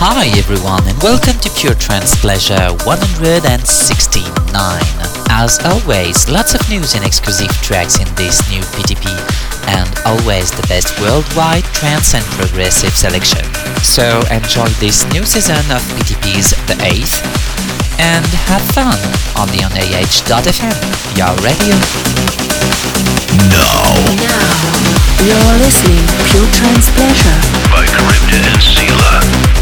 Hi everyone and welcome to Pure Trance Pleasure 169. As always, lots of news and exclusive tracks in this new PTP and always the best worldwide trance and progressive selection. So enjoy this new season of PTP's The 8th and have fun on the on AH.FM, your radio. Now. Now, you're listening Pure Trance Pleasure by Charybdis and Sela.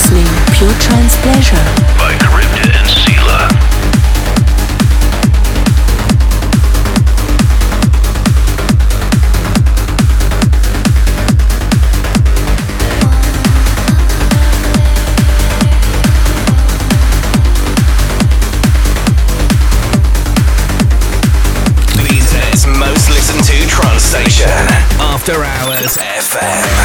Listening Pure Trance Pleasure by Charybdis and Sela. station, After Hours FM.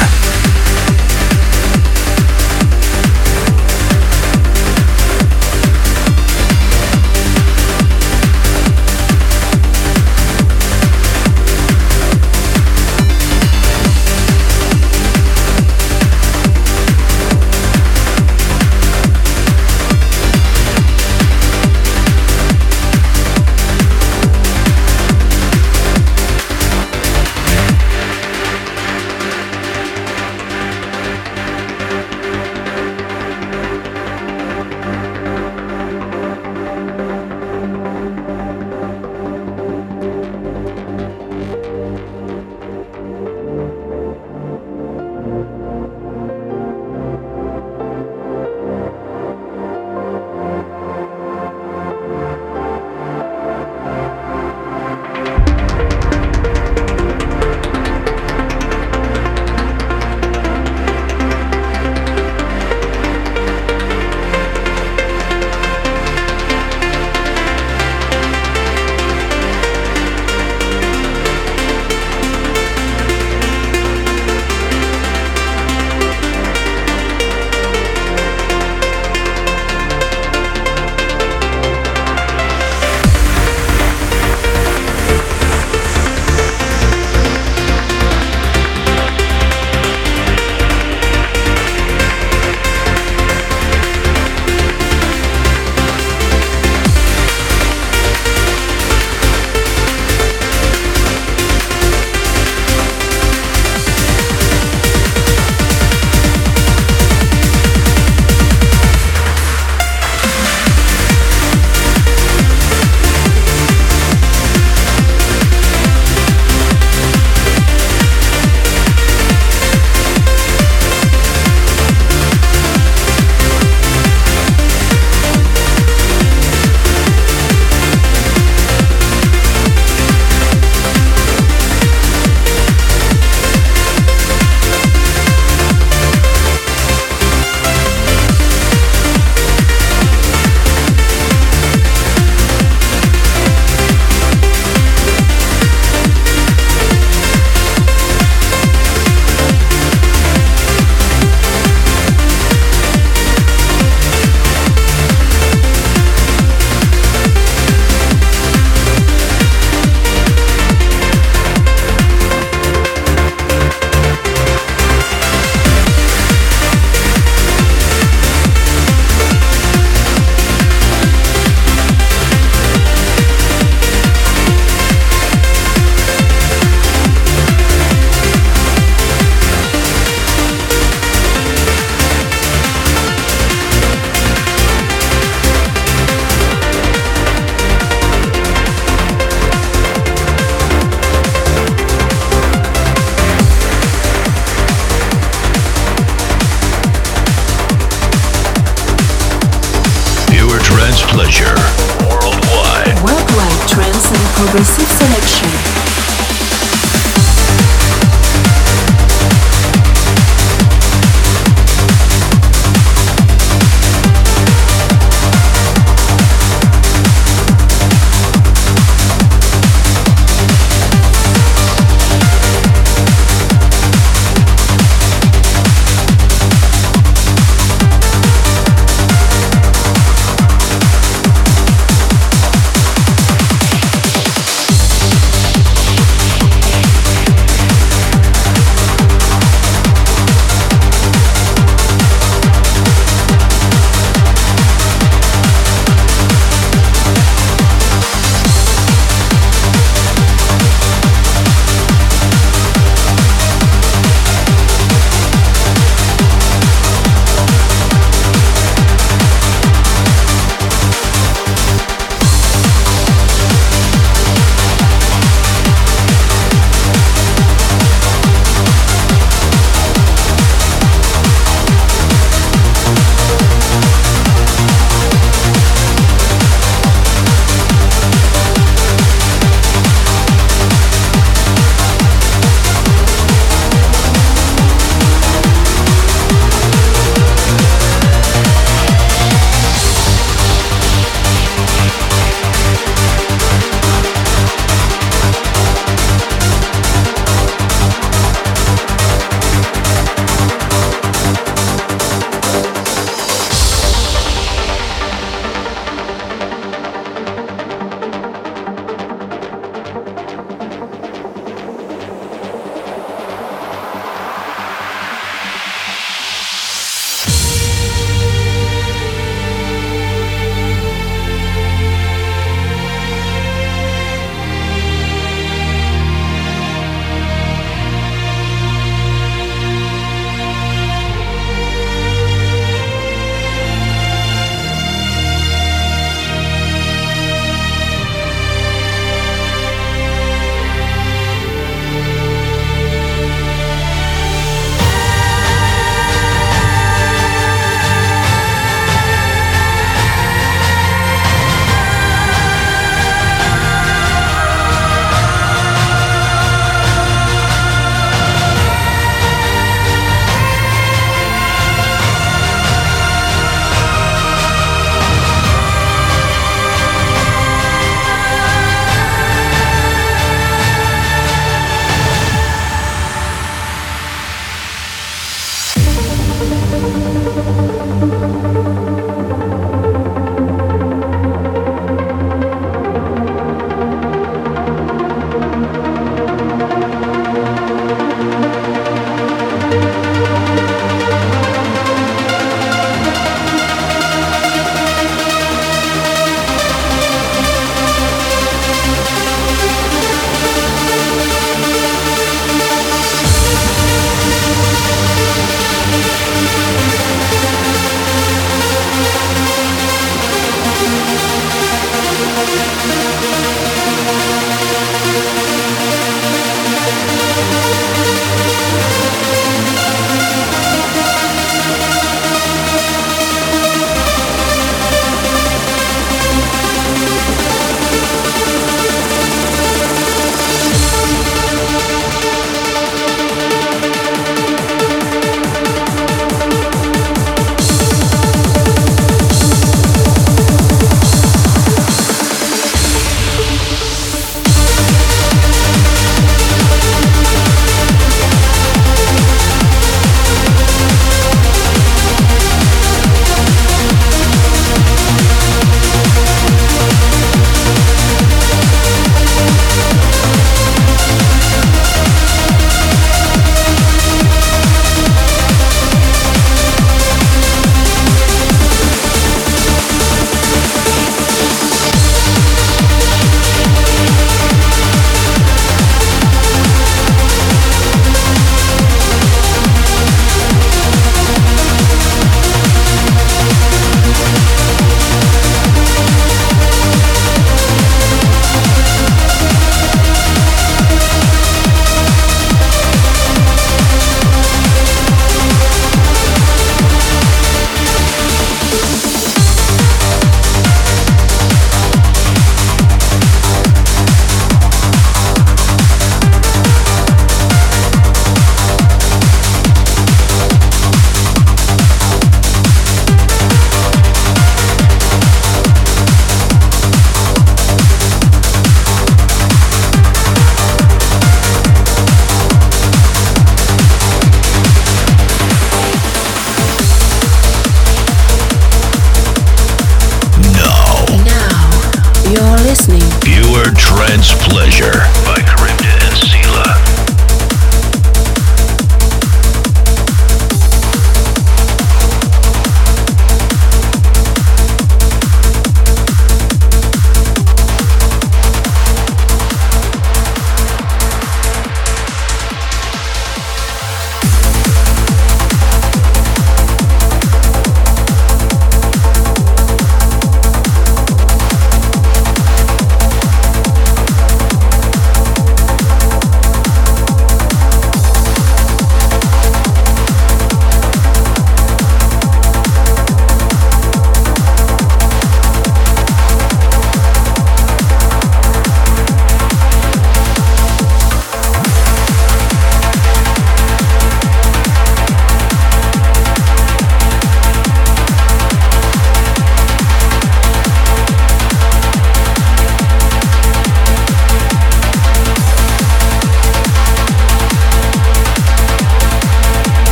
progressive selection.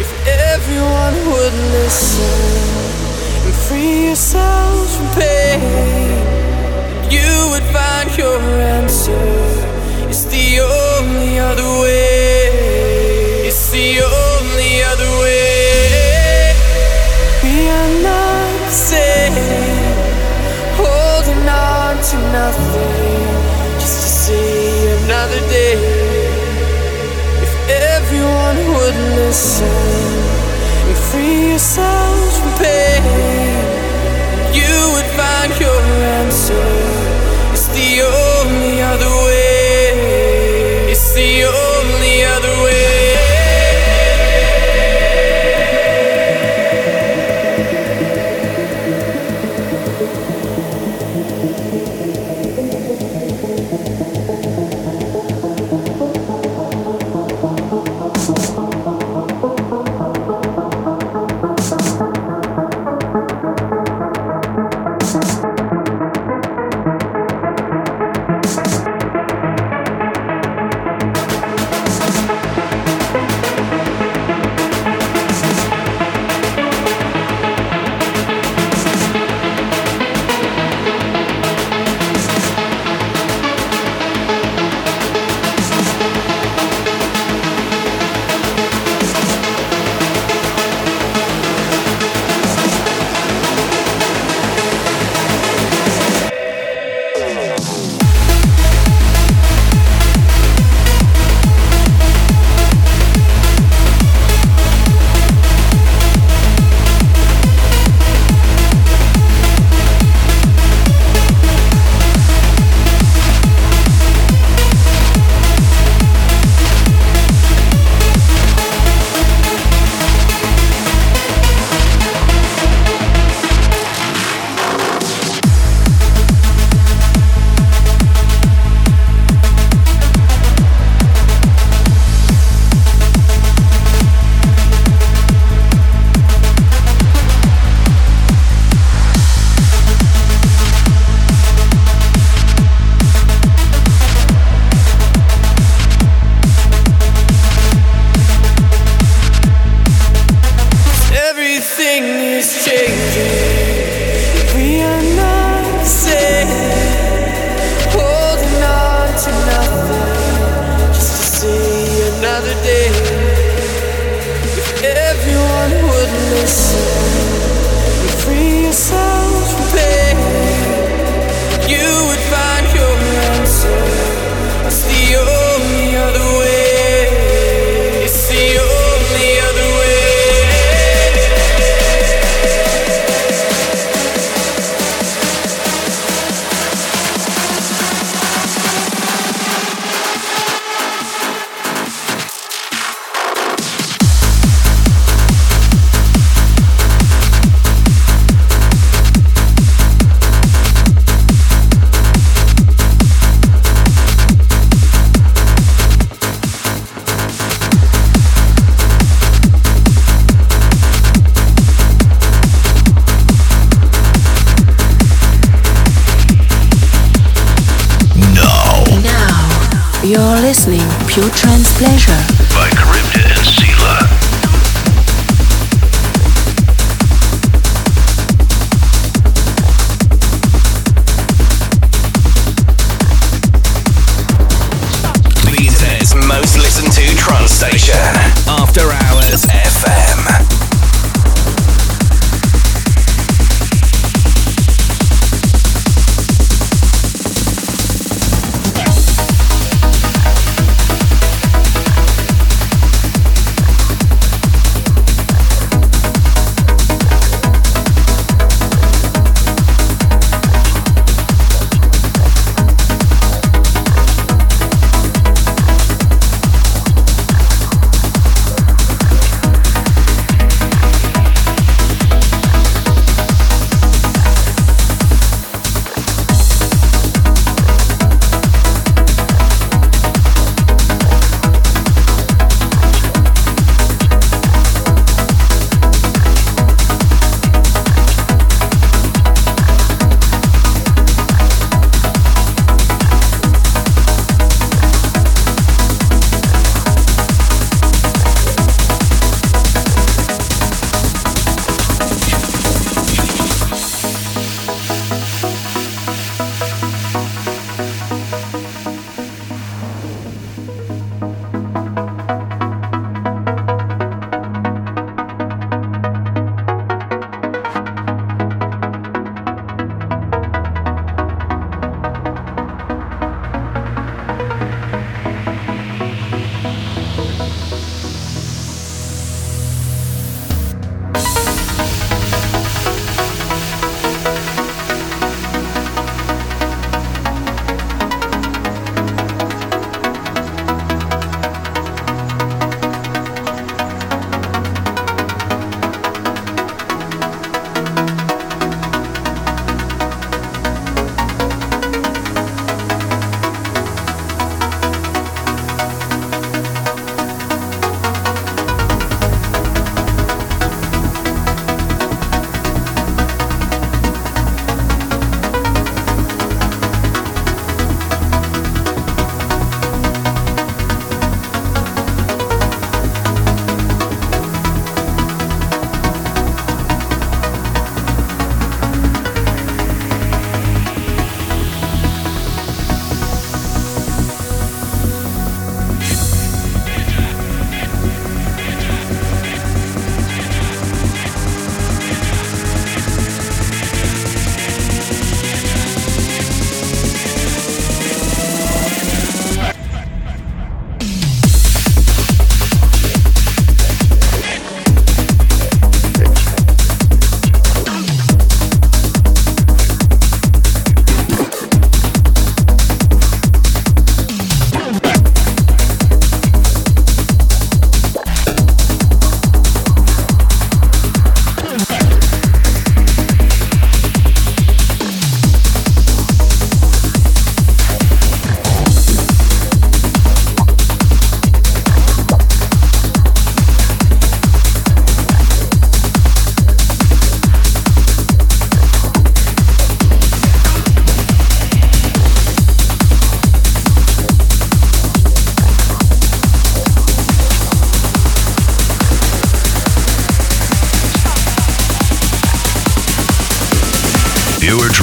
if everyone would listen and free yourself from pain, you would find your answer. It's the only other way. It's the only other way. We are not the same, holding on to nothing just to see another day would listen and free yourselves from pain, you would find your answer. It's the only other way. It's the only Pure Trance Pleasure.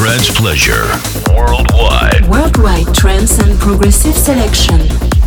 Trance pleasure. Worldwide. Worldwide trance and progressive selection.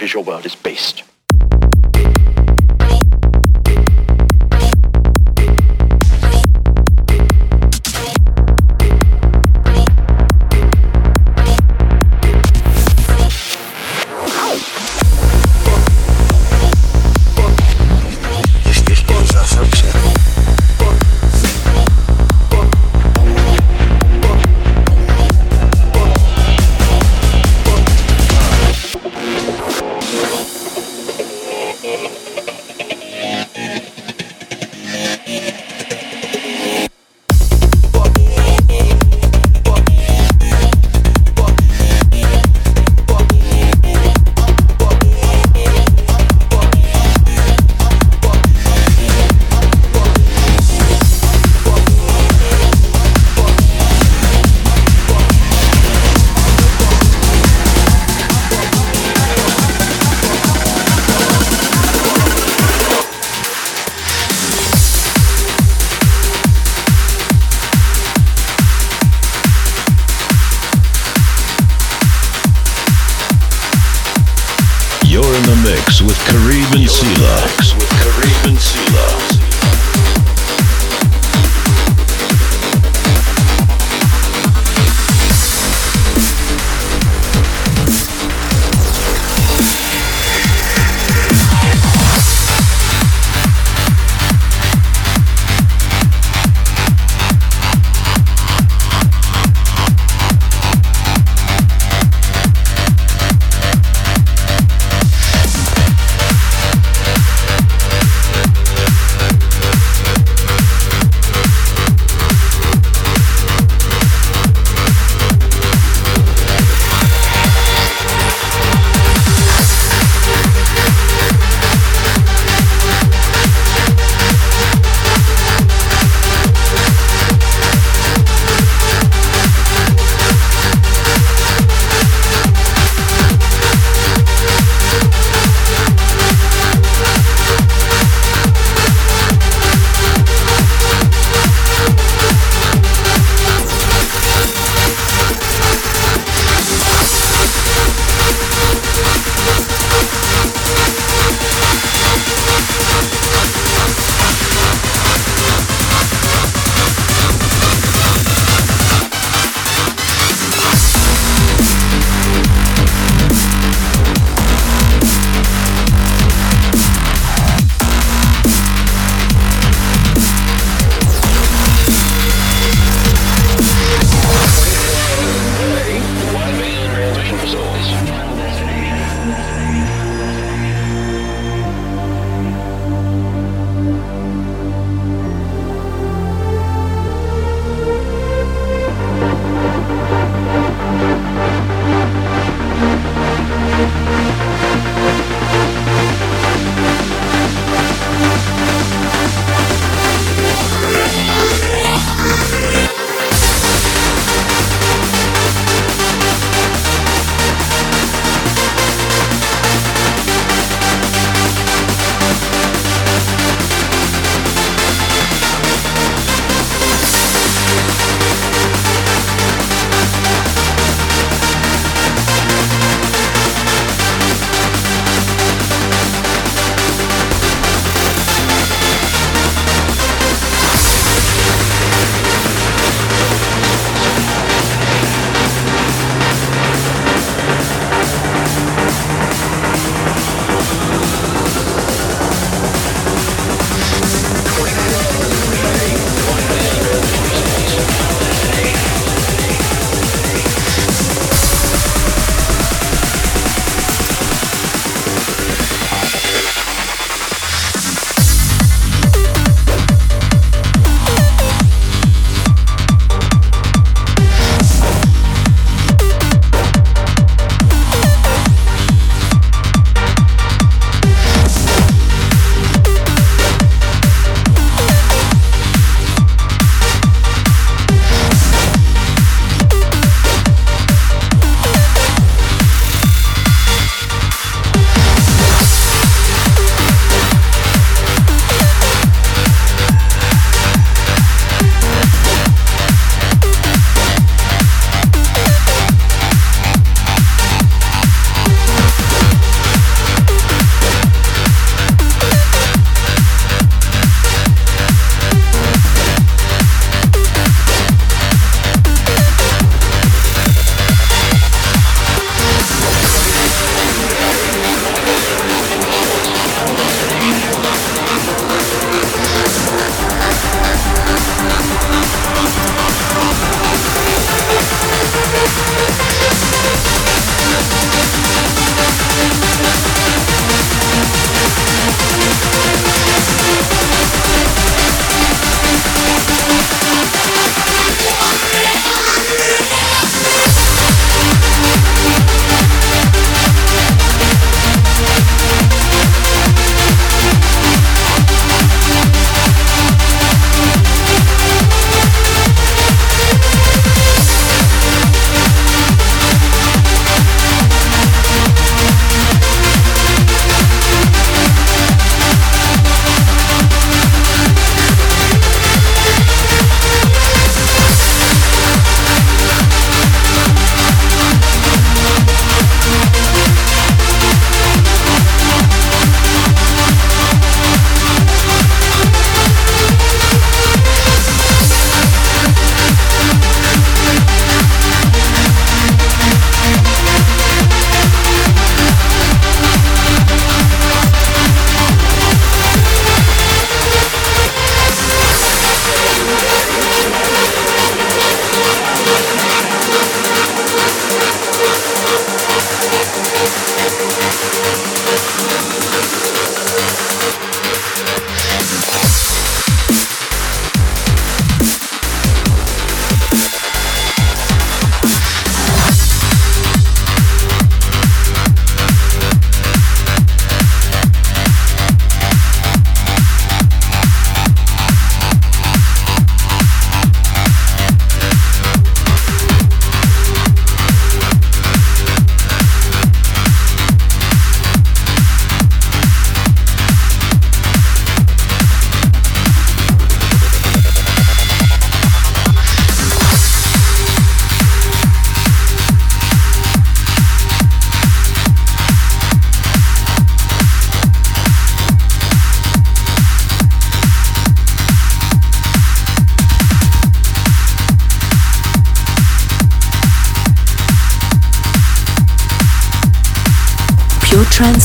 Visual world is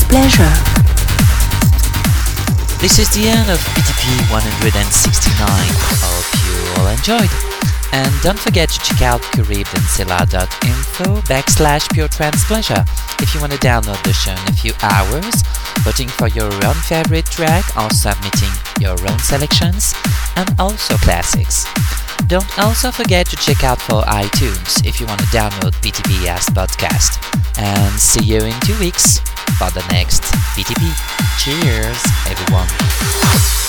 pleasure. This is the end of PTP 169. Hope you all enjoyed. And don't forget to check out caribbeansilla.info backslash pure trance pleasure if you want to download the show in a few hours, voting for your own favorite track or submitting your own selections, and also classics. Don't also forget to check out for iTunes if you want to download PTP as podcast. And see you in two weeks for the next BTP. Cheers, everyone.